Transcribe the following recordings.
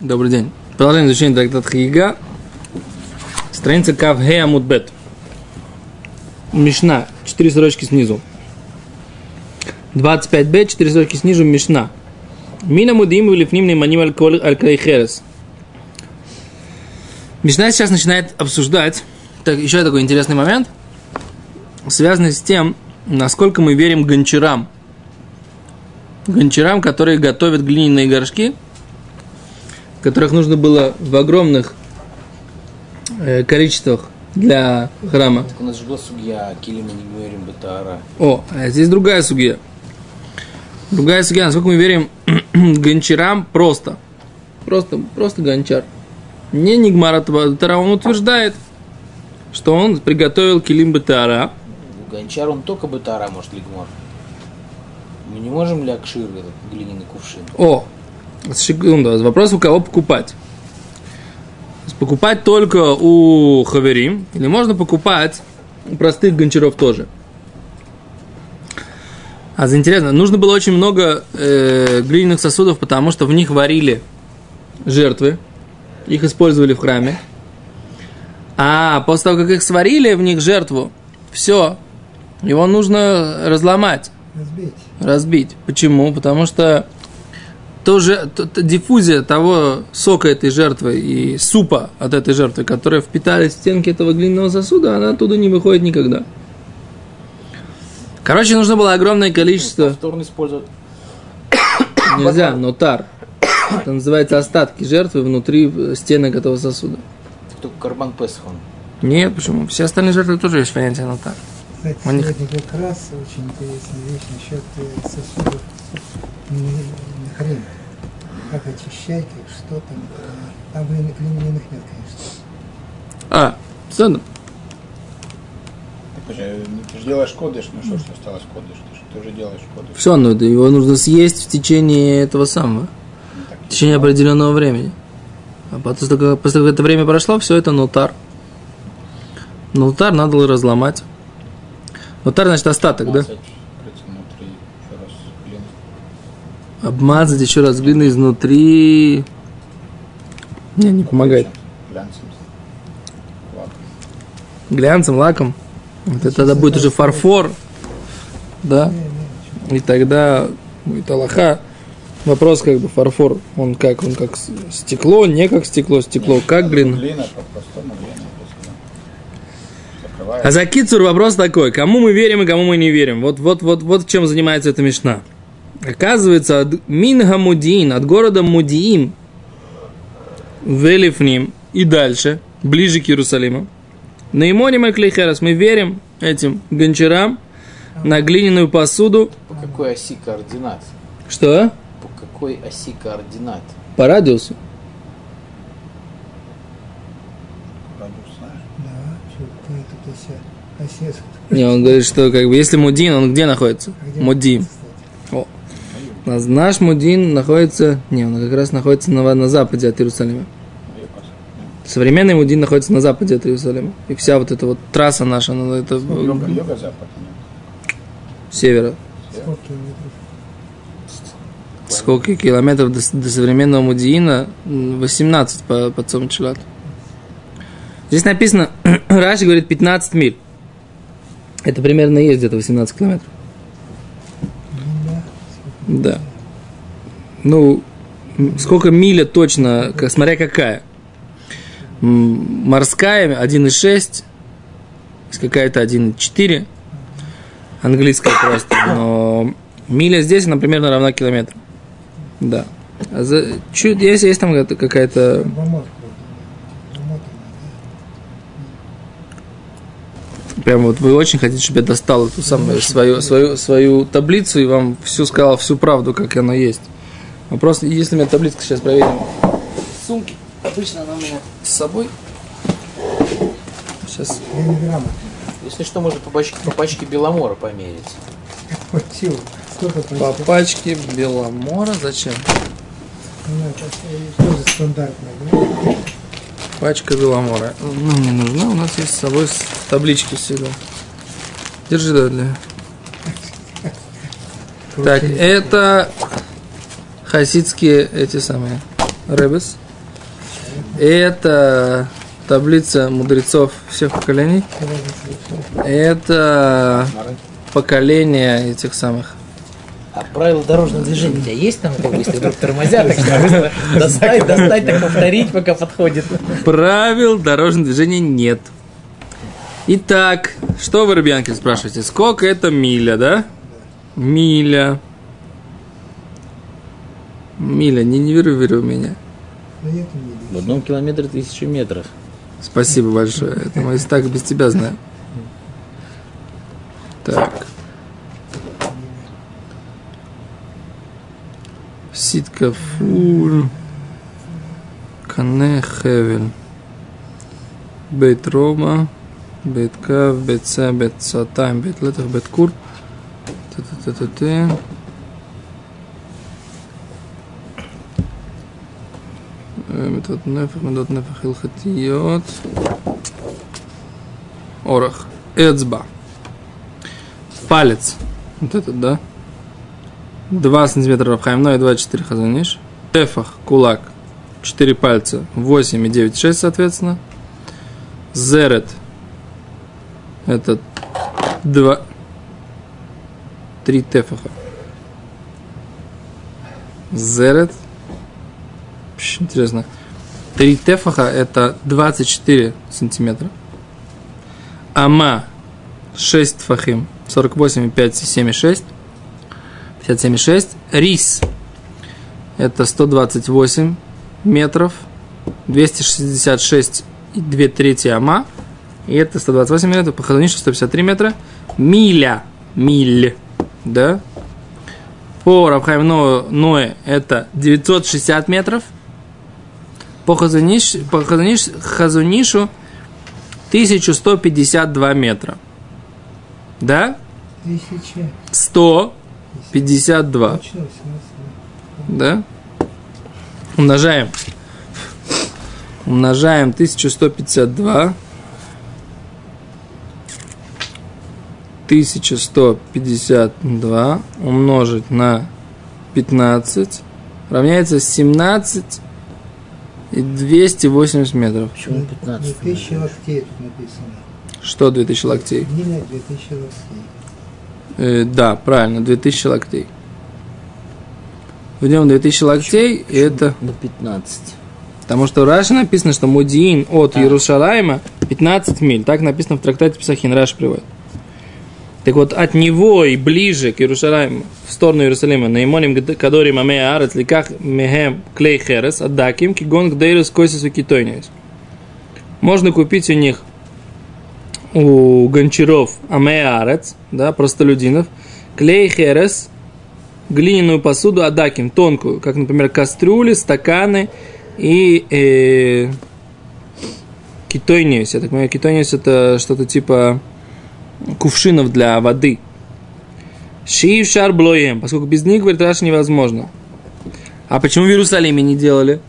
Добрый день. Продолжение изучения трактата Хига. Страница Кав Хея Мудбет. Мишна. Четыре строчки снизу. 25б, четыре строчки снизу, Мишна. Мина мудим или фнимный маним аль херес. Мишна сейчас начинает обсуждать, так, еще такой интересный момент, связанный с тем, насколько мы верим гончарам. Гончарам, которые готовят глиняные горшки – которых нужно было в огромных э, количествах для храма. Так у нас же была судья, Килима не говорим Батара. О, а здесь другая судья. Другая судья, насколько мы верим гончарам просто. Просто, просто гончар. Не Нигмара Тара, он утверждает, что он приготовил килим Батара. Гончар он только Батара может лигмор. Мы не можем ли акшир этот глиняный кувшин? О, Секунду, вопрос у кого покупать. Покупать только у хаверим, или можно покупать у простых гончаров тоже. А за интересно, нужно было очень много э, глиняных сосудов, потому что в них варили жертвы, их использовали в храме. А после того, как их сварили, в них жертву, все, его нужно разломать. Разбить. Разбить. Почему? Потому что тоже диффузия того сока этой жертвы и супа от этой жертвы, которая впитали в стенки этого глиняного сосуда, она оттуда не выходит никогда. Короче, нужно было огромное количество... Повторно использовать. Нельзя, но тар. Это называется остатки жертвы внутри стенок этого сосуда. Только карбан Песах он. Нет, почему? Все остальные жертвы тоже есть понятие нотар. Кстати, У них- сегодня как раз очень интересная вещь насчет э, сосудов м, хрена. Как очищать их, что там. Там глиняных нет, конечно. А, подожди, ну, ты же делаешь кодыш, ну что ж осталось кодыш, ты же тоже делаешь кодыш. Все, но это его нужно съесть в течение этого самого. Ну, так, В течение определенного времени. А после того, как, после того, как это время прошло, все это нотар. Нотар надо разломать. Нотар значит остаток, да? 15 внутри, еще раз, блин. Обмазать еще раз глиной изнутри. Не, не помогает. Глянцем. Лак. Глянцем, лаком. Вот это тогда будет уже фарфор. Да? И тогда будет аллаха. Вопрос как бы фарфор, он как, он как стекло, не как стекло, стекло, как глина. Глина, по-простому. А за Кицур вопрос такой, кому мы верим и кому мы не верим. Вот, вот, вот, вот чем занимается эта мешна. Оказывается, от Минга Мудиин, от города Мудиим, Велифним и дальше, ближе к Иерусалиму. На Имоне Маклихерас мы верим этим гончарам на глиняную посуду. По какой оси координат? Что? По какой оси координат? По радиусу. Не, он говорит, что как бы если Мудин, он где находится? А где Мудим. кстати? Нас Наш Мудин находится, не, он как раз находится на, на западе от Иерусалима. Современный Мудин находится на западе от Иерусалима. И вся вот эта вот трасса наша, она это юго-запад. с севера. Сколько километров? Сколько километров до, до современного Мудиина? М, 18 по, по Цомчелат. Здесь написано, Раши говорит 15 миль. Это примерно есть где-то 18 километров. Да. Ну, сколько миля точно, как, смотря какая. Морская 1,6, есть какая-то 1,4, английская просто, но миля здесь, она примерно равна километру. Да. А за, чуть, если есть там какая-то- Прям вот вы очень хотите, чтобы я достал эту самую свою, свою, свою таблицу и вам всю сказал всю правду, как она есть. Вопрос, если у меня таблица сейчас проверим. Сумки. Обычно она у меня с собой. Сейчас. Если что, можно по пачке, по пачке Беломора померить. По пачке Беломора. Зачем? Ну, это тоже стандартная, да? Пачка Беломора. Ну, не нужна. У нас есть с собой таблички всегда. Держи, да, для... Так, это хасидские эти самые Ребес. Это таблица мудрецов всех поколений. Это поколение этих самых. А правила дорожного движения у тебя есть там, как бы, если вдруг тормозят, так быстро достать, достать, так повторить, пока подходит. Правил дорожного движения нет. Итак, что вы, Рубянки, спрашиваете? Сколько это миля, да? Миля. Миля, не нервируй меня. Но нет не видно. В одном километре тысячи метров. Спасибо большое. Это мы и так без тебя знаем. Так. Ситка фур. Кане хевель. Бейт Рома. Бейт Кав. Бейт Са. Бейт Сатайм. Бейт Летах. Бейт Кур. Т-т-т-т-т. מיטות נפח, מידות נפח הלכתיות. אורך. אצבע. Палец. Вот этот, да? 2 сантиметра Рабхаймно и 2,4 Хазаниш. Эфах, кулак. 4 пальца. 8 и 9, 6, соответственно. Зерет. Это 2... 3 тефаха. Зерет. Пш, Интересно. 3 тефаха это 24 сантиметра. Ама 6 тфахим 48, 5, 7, 576 Рис. Это 128 метров. 266 и трети ама. И это 128 метров. По хазанишу 153 метра. Миля. Миль. Да? По Рабхайм Ное это 960 метров. По, Хазунишу по хазуниш, Хазунишу 1152 метра. Да? 1100 52. Да? Умножаем. Умножаем 1152. 1152 умножить на 15 равняется 17 и 280 метров. Почему 15? 2000 локтей тут написано. Что 2000 локтей? Не 2000 локтей. Э, да, правильно, 2000 локтей. Введем 2000 локтей, и это... На 15. Потому что в Раши написано, что Мудиин от А. Иерусалима 15 миль. Так написано в трактате Псахин, Раш приводит. Так вот, от него и ближе к Иерусалиму, в сторону Иерусалима, на имоним кадори маме арец, ликах мехем клей херес, адаким, кигон гдейрус койсису китойнис. Можно купить у них, у гончаров аме арец, да, простолюдинов, клей херес, глиняную посуду адаким, тонкую, как, например, кастрюли, стаканы и э, китойниус. Я так понимаю, китойниус это что-то типа кувшинов для воды. Шиив шар блоем, поскольку без них, говорит, Раша невозможно. А почему в Иерусалиме не делали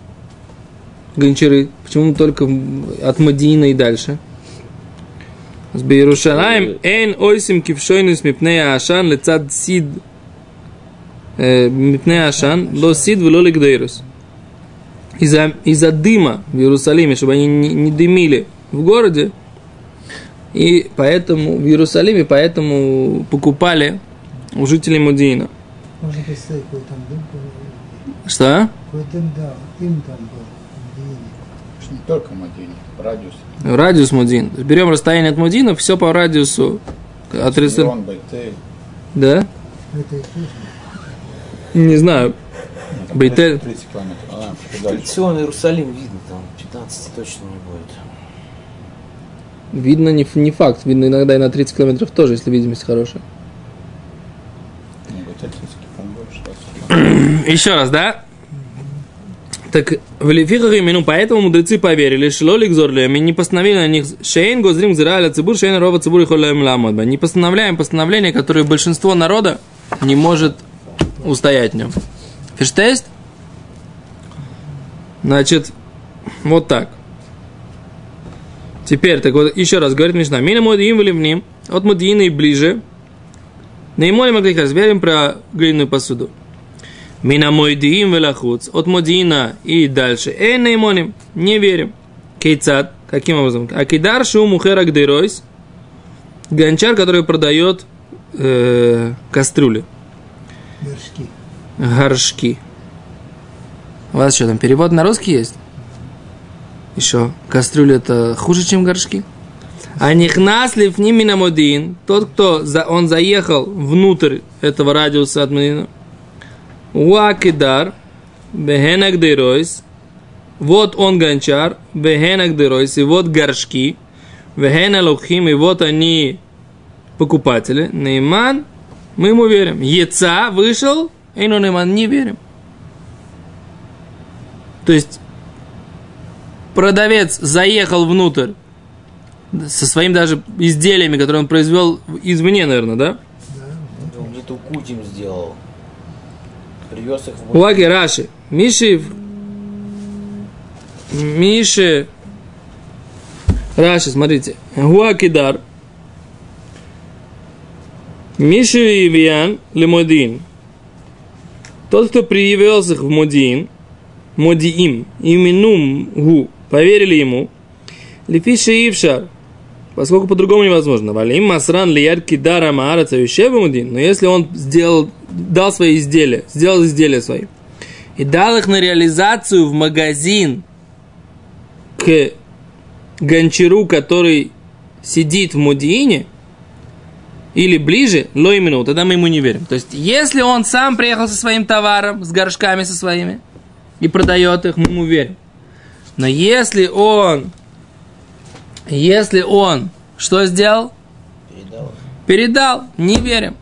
гончары? Почему только от Мадина и дальше? Иерушалаем эн ойсим кившойнус мипнея ашан лецад сид э, мипнея ашан ло сид вело лигдейрус. Из-за из-за дыма в Иерусалиме, чтобы они не, не дымили в городе, и поэтому в Иерусалиме поэтому покупали у жителей Мудиина. Можно представить, какой там дым был. Что? Какой дым, да, дым там был. в. Это ж не только Мадини, радиус. Радиус Мудин. Берем расстояние от Мудина, все по радиусу от Байтель. Да? Это и точно. Не знаю. Бейтель. 30 километров. А? Традиционный Иерусалим видно, там 15 точно не будет. Видно не, не факт. Видно иногда и на 30 километров тоже, если видимость хорошая. Ну, Байтель 30 по-моему, больше. да. Еще раз, да? Так, в Лефихах имenu, поэтому мудрецы поверили, что лолик зорлем, не постановили на них шейн гозрим зираля цибур, шейн рова цибур и холляем ламод. Не постановляем постановление, которое большинство народа не может устоять в нем. Фиштест? Значит, вот так. Теперь, так вот, еще раз говорит Мишна. Мина модиим вливним, от модиины и ближе. На имоне могли разберем про глиняную посуду. Мина мойдиим велахуц. От модиина и дальше. Эй, неймоним. Не верим. Кейцат. Каким образом? Акидар шу мухерак дыройс. Гончар, который продает э, кастрюли. Горшки. Горшки. У вас что там, перевод на русский есть? Еще. Кастрюли это хуже, чем горшки? А нихнаслив нимина модин, тот, кто за, он заехал внутрь этого радиуса от Медина, Уакидар, бехенак дыройс, вот он гончар, бехенак дыройс, и вот горшки, вехена лухим, и вот они покупатели, Нейман, мы ему верим. Яца вышел, и ну Нейман не верим. То есть продавец заехал внутрь со своими даже изделиями, которые он произвел извне, наверное, да? Он где-то кутим сделал. Привез их в Уаги Раши. Миши. Миши. Раши, смотрите. Гуакидар. Миши Ивиан Лемодин. Тот, кто привез их в Модиин, Модиим, именум Гу, поверили ему, Лефиши Ившар, поскольку по-другому невозможно. Валим Масран Лияр Кидара Маараца Мудин. Но если он сделал, дал свои изделия, сделал изделия свои, и дал их на реализацию в магазин к гончару, который сидит в Мудиине, или ближе, ло именно, тогда мы ему не верим. То есть, если он сам приехал со своим товаром, с горшками со своими, и продает их, мы ему верим. Но если он, если он что сделал? передал их. Передал, не верим.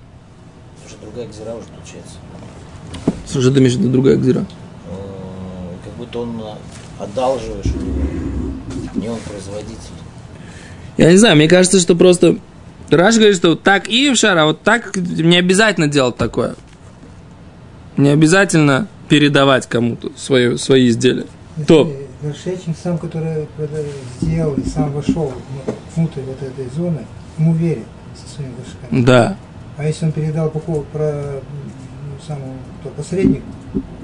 Уже другая гзира уже получается. Слушай, ты имеешь в виду другая гзира? Э, Как будто он одалживаешь у него. Не он производитель. Я не знаю, мне кажется, что просто... Раш говорит, что так и в шар, а вот так не обязательно делать такое. Не обязательно передавать кому-то свои, свои изделия. То. Горшечник сам, который сделал и сам вошел внутрь вот этой зоны, ему верит со своими горшками. Да. А если он передал покупку про м, самому кто, посреднику,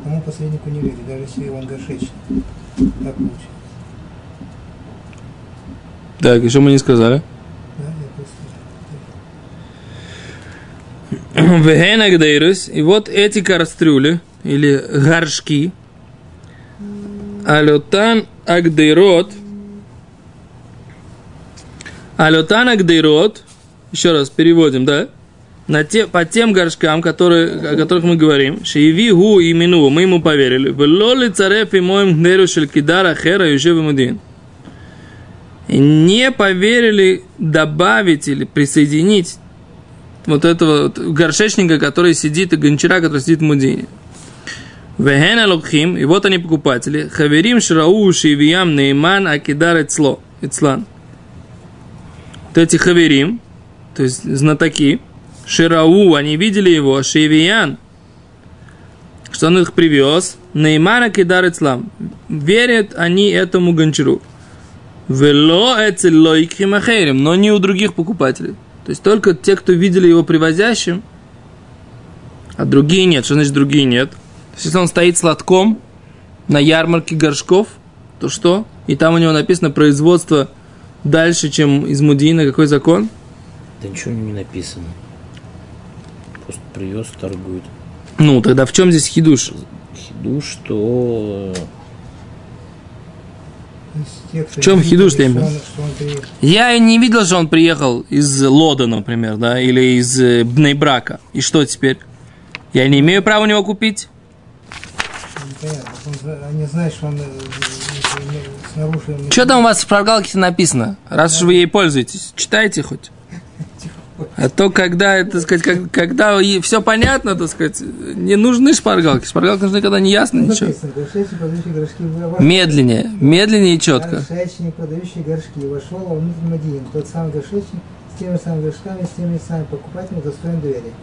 тому посреднику не верит, даже если он горшечник. Так получилось. Так, еще мы не сказали. Да, я просто... И вот эти кастрюли, или горшки, Алютан Агдейрот, Алютан Агдейрот, еще раз переводим, да? На те, по тем горшкам, которые, о которых мы говорим, Шиеви гу и мину, мы ему поверили. Велоли царев и моим гнеру шелькидара хера южев мудин. И не поверили добавить или присоединить вот этого вот горшечника, который сидит, и гончара, который сидит в Мудине. Вехена лукхим, и вот они покупатели. Хаверим шрау шивиям нейман акидар эцло. Эцлан. Вот эти хаверим, то есть знатоки, ширау, они видели его, шивиян, что он их привез, нейман акидар эцлам. Верят они этому гончару. Вело эцеллойкхим ахейрим, но не у других покупателей. То есть только те, кто видели его привозящим, а другие нет. Что значит другие нет? То есть если он стоит с лотком на ярмарке горшков, то что? И там у него написано производство дальше, чем из Мудина, какой закон? Да ничего не написано. Просто привез, торгует. Ну, тогда в чем здесь хидуш? Хиду, что кто В чем хидуш, Лембер? Я не видел, что он приехал из Лода, например, да, или из э, Бнейбрака. И что теперь? Я не имею права у него купить? Они знают, что он э, снаружи... Что там у вас в шпаргалке написано? Раз уж вы ей пользуетесь, читайте хоть. А то, когда, так сказать, как- когда все понятно, так сказать, не нужны шпаргалки. Шпаргалки нужны, когда не ясно ничего. Горшки. в- Медленнее, медленнее и четко. Горшечник, продающий горшки. Вошел во внутрь Мадиин. Тот самый горшечник с теми самыми горшками, с теми самыми покупателями достоин доверия.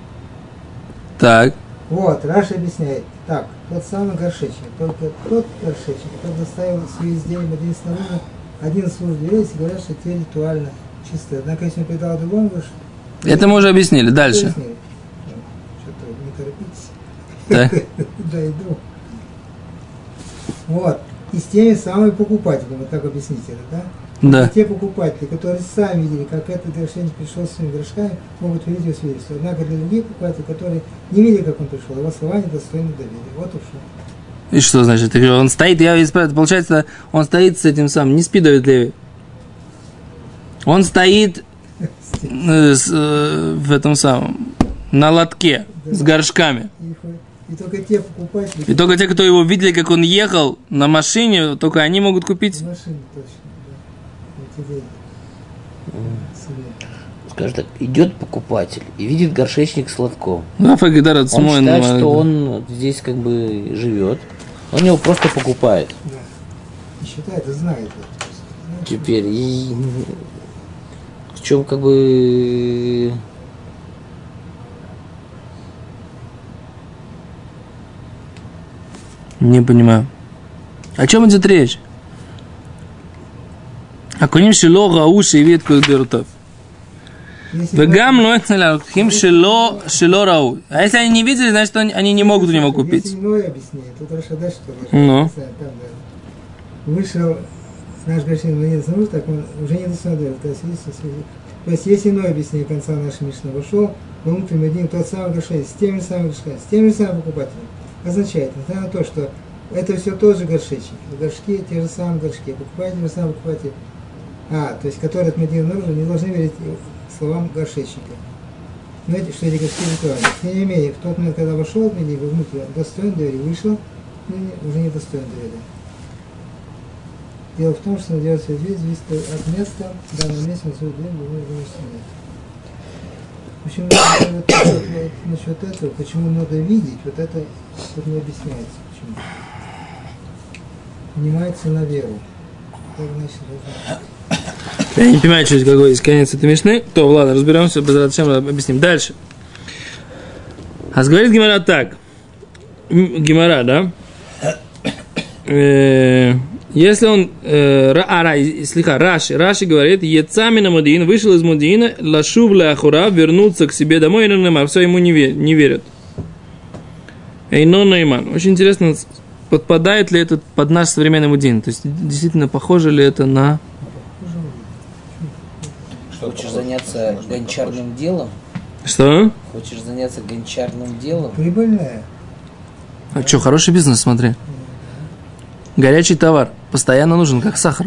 Так, Вот, Раша объясняет. Так, тот самый горшечник, только тот горшечник, который доставил свои изделия Мадиин снаружи, один служит и говорят, что те ритуально чистые. Однако, если он передал другому горшку, это мы уже объяснили. Дальше. Что-то не торопитесь. Так. куда иду. Вот. И с теми самыми покупателями, вот так объясните это, да? Да. И те покупатели, которые сами видели, как этот горшечник пришел с своими горшками, могут увидеть его свидетельство. Однако для других покупателей, которые не видели, как он пришел, его слова недостойны доверия. Вот все. И что значит? Он стоит, я получается, он стоит с этим самым, не спи, Давид Леви. Он стоит э, э, в этом самом, на лотке с горшками. И, только те покупатели, И только те, кто его видели, как он ехал на машине, только они могут купить. машины точно, да. Эти деньги. Себе. Скажем так, идет покупатель и видит горшечник с лотком. Он считает, что он здесь как бы живет. Он его просто покупает. Да. И считает, и знает Теперь и в чем как бы Не понимаю. О чем идет речь? הקונים שלא ראו שהביא את כל דורותיו. Если וגם לא אצל הלוקחים שלא, שלא ראו. А если они не видели, значит они они не могут у него купить. Если иное объяснение, то хорошо, дальше тоже. Ну. Там, да. Вышел наш горшин монет снаружи, так он уже не досмотрел, то есть, есть, есть, то есть есть иное объяснение конца нашей Мишны. Вошел внутрь один тот самый горшин, с теми же самыми горшками, с теми же самыми покупателями. Означает, несмотря на то, что это все тоже горшечники. Горшки, те же самые горшки, покупатели, те же самые покупатели. А, то есть, которые от Медины наружу не должны верить словам горшечника. Знаете, что эти горшки ритуальны. Тем не менее, в тот момент, когда вошел от Медины внутрь, достоин доверия, вышел, не- уже не достоин доверия. Дело в том, что он делает свою жизнь зависит от места, в данном месте на свою дверь, другой нет. Почему вот, вот, насчет этого, почему надо видеть, вот это тут не объясняется. Почему. Внимается на веру. Так значит, должно. Я не понимаю, что это какой есть конец этой мишны. То, ладно, разберемся, зачем объясним. Дальше. А говорит Гимара так. Гимара, да? Э, Если он, э, ра- а, ра, слегка, Раши, Раши говорит, Ецами на Мудин, вышел из Мудина, лашув ахура, вернуться к себе домой, и нема, все ему не, ве- не верят. Эйно Нейман. Очень интересно, подпадает ли это под наш современный Мудин? То есть, действительно, похоже ли это на... Что хочешь заняться гончарным делом, Что? хочешь заняться гончарным делом, Прибыльная. А что, хороший бизнес, смотри. Горячий товар. Постоянно нужен, как сахар.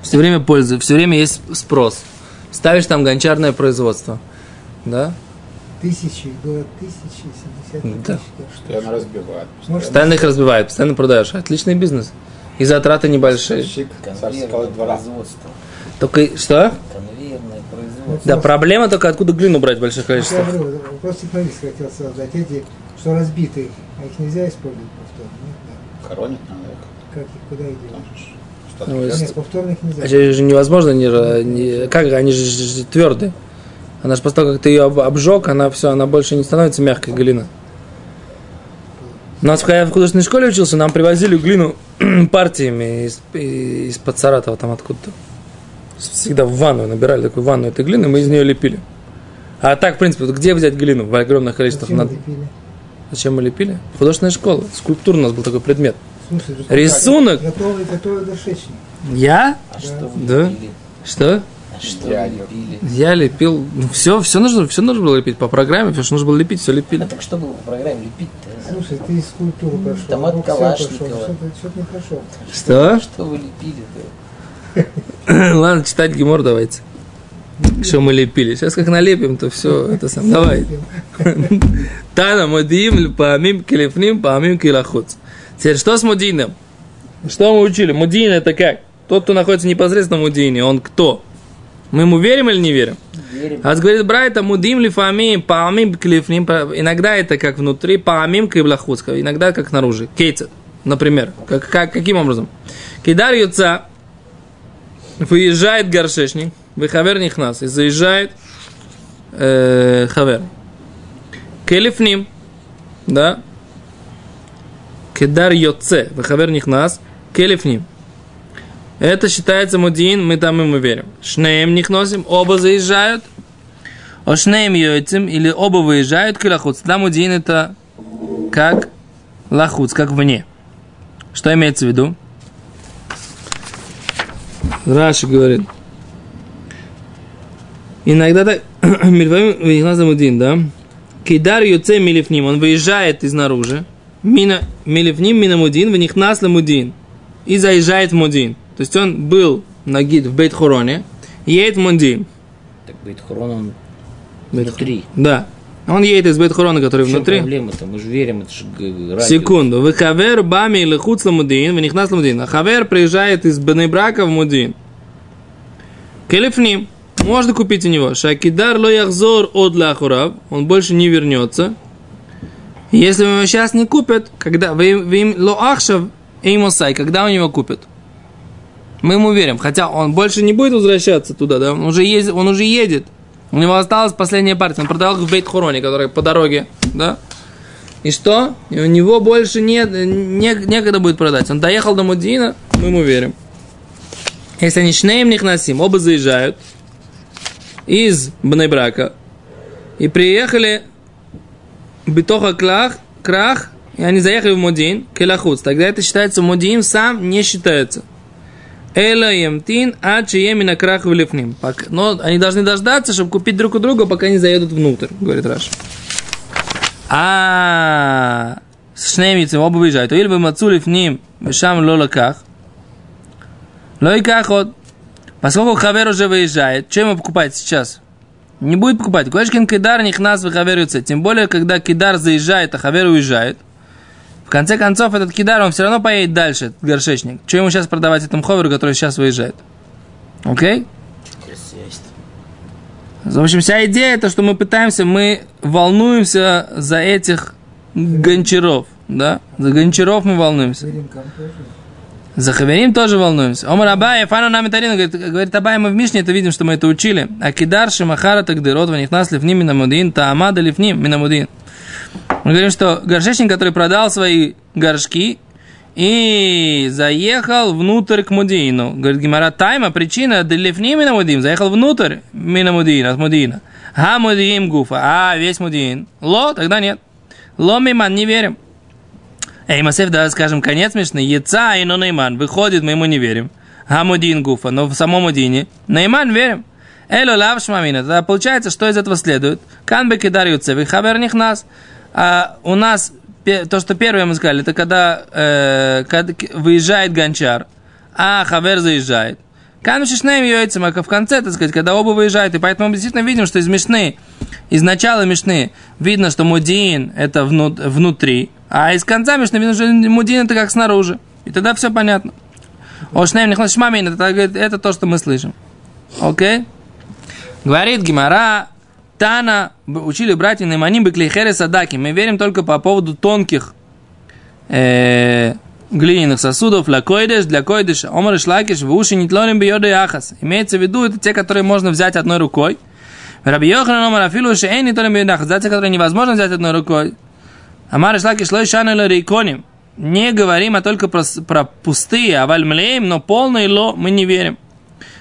Все время пользы, все время есть спрос. Ставишь там гончарное производство. Да? Тысячи, до тысячи, семьдесят Да. тысяч. Постоянно разбивают. Может, Постоянно их разбивают, постоянно продаешь. Отличный бизнес. И затраты небольшие. Производство. Только что? Конвейерное производство. Да, проблема только откуда глину брать в больших Я количествах. говорю, вопрос технологический хотел создать. Эти, что разбиты, а их нельзя использовать повторно. Нет. Хоронят надо их. Как их, куда их делать? Ну, Нет, повторных нельзя. Это же невозможно, не, не- как они же, же- же твердые. Она же после того, как ты ее об- обжег, она все, она больше не становится мягкой глина. У нас, когда я в художественной школе учился, нам привозили глину партиями из, из-под Саратова, там откуда-то. Всегда в ванну набирали такую ванну этой глины, мы из нее лепили. А так, в принципе, вот где взять глину в огромных количествах? Зачем Надо- лепили? Зачем мы лепили? Художественная школа, скульптура у нас был такой предмет. Же Рисунок? Готовый, готовый горшечник. Я? А что вы Да. лепили? Что? А что Я лепили? Я лепил, ну все, все нужно, все нужно было лепить по программе, все, что нужно было лепить, все А лепили. так что было по программе лепить-то? Слушай, ты скульптуру прошел. Томат Калашникова. прошел, Что-то, что-то не прошел. Что? Что вы лепили-то? Ладно, читать гемор давайте. Что мы лепили. Сейчас как налепим, то все, это сам. Давай. Тана модиим паамим келефним паамим келахуц. Теперь что с мудином? Что мы учили? Мудин это как? Тот, кто находится непосредственно в мудине, он кто? Мы ему верим или не верим? Верим. А говорит Брайта, мудим ли фамим, паамим клифним. Иногда это как внутри, паамим киблахуцка, иногда как снаружи. Кейцет, например. Как, как, каким образом? Кидар юца, выезжает горшечник, выхавер нихнас, и заезжает э, хавер. Келифним, да? Кидар йоце, выхавер нихнас, келифним. Это считается мудин, мы там ему верим. Шнеем них носим, оба заезжают. А шнеем йоцем, или оба выезжают, килахуц. Там мудин это как лахуц, как вне. Что имеется в виду? Раши говорит. Иногда так, Мильфамим да? Кидар юце милифним, он выезжает изнаружи. Мина, милифним минамудин, в них нас ламудин. И заезжает в мудин. То есть он был на гид в Бейт-Хороне, едет в мудин. Так будет хрон он Бейт- внутри. Да. Он едет из Бейт-Хорона, который внутри. проблема-то? Мы же верим, это же радио. Секунду. Вы хавер бами или хуц ламудин, в них нас ламудин. А хавер приезжает из Бенебрака в мудин. Келефним. Можно купить у него. Шакидар ло яхзор от лахурав. Он больше не вернется. Если его сейчас не купят, когда вы, вы им ло ахшав эймосай, когда у него купят? Мы ему верим. Хотя он больше не будет возвращаться туда, да? Он уже, ездит, он уже едет. У него осталась последняя партия. Он продал их в Бейт-Хороне, который по дороге, да? И что? И у него больше нет, не, некогда будет продать. Он доехал до Мудина, мы ему верим. Если они шнеем них носим, оба заезжают из Бнебрака и приехали Битоха Клах, Крах, и они заехали в Мудин, Келахуц. Тогда это считается Мудин сам не считается. Эла емтин, а чиемина крах в Но они должны дождаться, чтобы купить друг у друга, пока не заедут внутрь, говорит Раш. А с шнемицем оба выезжают. Или бы мацули в ним, вешам лолаках. Лойках от. Поскольку Хавер уже выезжает, что ему покупать сейчас? Не будет покупать. Кошкин кидар них нас в Хавер Тем более, когда кидар заезжает, а Хавер уезжает. В конце концов, этот кидар, он все равно поедет дальше, этот горшечник. Что ему сейчас продавать этому ховеру, который сейчас выезжает? Окей? В общем, вся идея, то, что мы пытаемся, мы волнуемся за этих гончаров, да? За гончаров мы волнуемся. За Хаверим тоже волнуемся. Омар Абай, Фану нами Тарина, говорит, говорит Абай, мы в Мишне это видим, что мы это учили. А кидар шимахара тагдырот, в них нас лифним минамудин, таамада лифним минамудин. Мы говорим, что горшечник, который продал свои горшки и заехал внутрь к Мудину. Говорит Гимара Тайма, причина делифни минамудин, заехал внутрь минамудина, от Мудина. А Мудин гуфа, а весь Мудин. Ло, тогда нет. Ло миман, не верим. Эй, Масеф, да, скажем, конец смешный. Яца и но Нейман. Выходит, мы ему не верим. Хамудин Гуфа, но в самом Мудине. Нейман верим. Эло лав шмамина. Тогда получается, что из этого следует? Канбе кидар юцеви, хабер них нас. А у нас, то, что первое мы сказали, это когда, э, когда выезжает гончар, а хавер заезжает. Кан шишнеем яйцем, а в конце, так сказать, когда оба выезжают. И поэтому мы действительно видим, что из Мишны, из начала Мишны, видно, что Мудин это вну- внутри, а из конца Мишны видно, что Мудин это как снаружи. И тогда все понятно. Ошнеем них шмамин, это, это то, что мы слышим. Окей? Говорит Гимара, Тана, учили братья Найманим Беклейхере Садаки. Мы верим только по поводу тонких э, глиняных сосудов, для койдеш, для койдеша, омар шлакиш, в уши нетлоним бьёды ахас. Имеется в виду, это те, которые можно взять одной рукой. Раби Йохан омар афилу шеэн нетлоним бьёды ахас. За те, которые невозможно взять одной рукой. Амар шлакиш лой шану рейконим. Не говорим, а только про, про пустые, а вальмлеем, но полные ло мы не верим.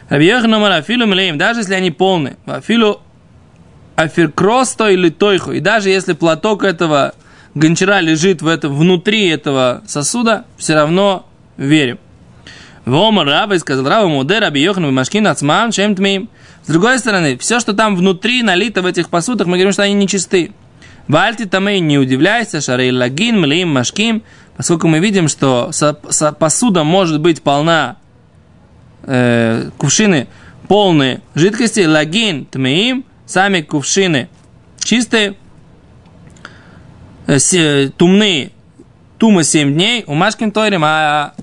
Раби Йохан омар афилу млеем, даже если они полные. Афилу афиркросто или тойху. И даже если платок этого гончара лежит в этом, внутри этого сосуда, все равно верим. Вома Раба и сказал Раба Муде Раби Йохан Машкин Ацман Шем Тмим. С другой стороны, все, что там внутри налито в этих посудах, мы говорим, что они нечисты. Вальти Тамей, не удивляйся, Шарей Лагин, Млим, Машким, поскольку мы видим, что посуда может быть полна, э, кувшины полные жидкости, лагин, тмеим, сами кувшины чистые, тумные, тума 7 дней, у Машкин Тойрим, а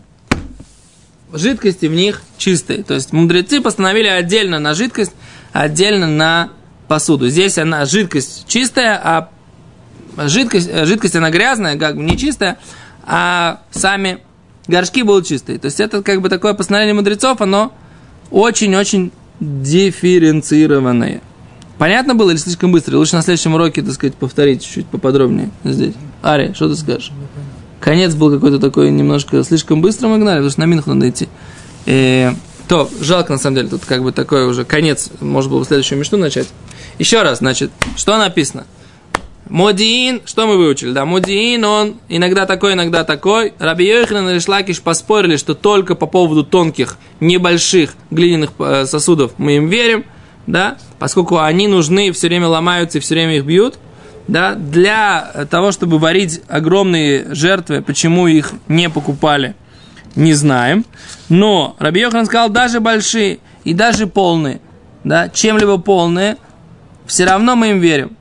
жидкости в них чистые. То есть мудрецы постановили отдельно на жидкость, отдельно на посуду. Здесь она жидкость чистая, а жидкость, э, жидкость она грязная, как бы не чистая, а сами горшки будут чистые. То есть это как бы такое постановление мудрецов, оно очень-очень дифференцированное. Понятно было или слишком быстро? Лучше на следующем уроке, так сказать, повторить чуть-чуть поподробнее здесь. Ари, что ты скажешь? Конец был какой-то такой немножко слишком быстро мы гнали, потому что на минах надо идти. Э, то, жалко на самом деле, тут как бы такой уже конец, может было бы следующую мечту начать. Еще раз, значит, что написано? Модиин, что мы выучили? Да, Модиин, он иногда такой, иногда такой. Раби Йоханан и Ришлакиш поспорили, что только по поводу тонких, небольших глиняных э, сосудов мы им верим, да, поскольку они нужны, все время ломаются и все время их бьют, да, для того, чтобы варить огромные жертвы, почему их не покупали, не знаем. Но Раби Йохан сказал, даже большие и даже полные, да, чем-либо полные, все равно мы им верим.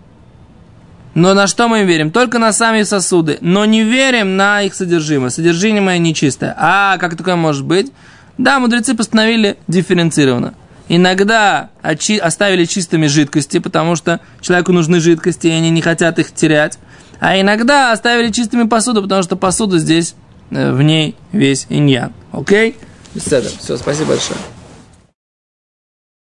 Но на что мы им верим? Только на сами сосуды. Но не верим на их содержимое. Содержимое нечистое. А как такое может быть? Да, мудрецы постановили дифференцированно. Иногда очи- оставили чистыми жидкости, потому что человеку нужны жидкости, и они не хотят их терять. А иногда оставили чистыми посуду, потому что посуда здесь, э, в ней весь иньян. Окей? Беседа. Все, спасибо большое.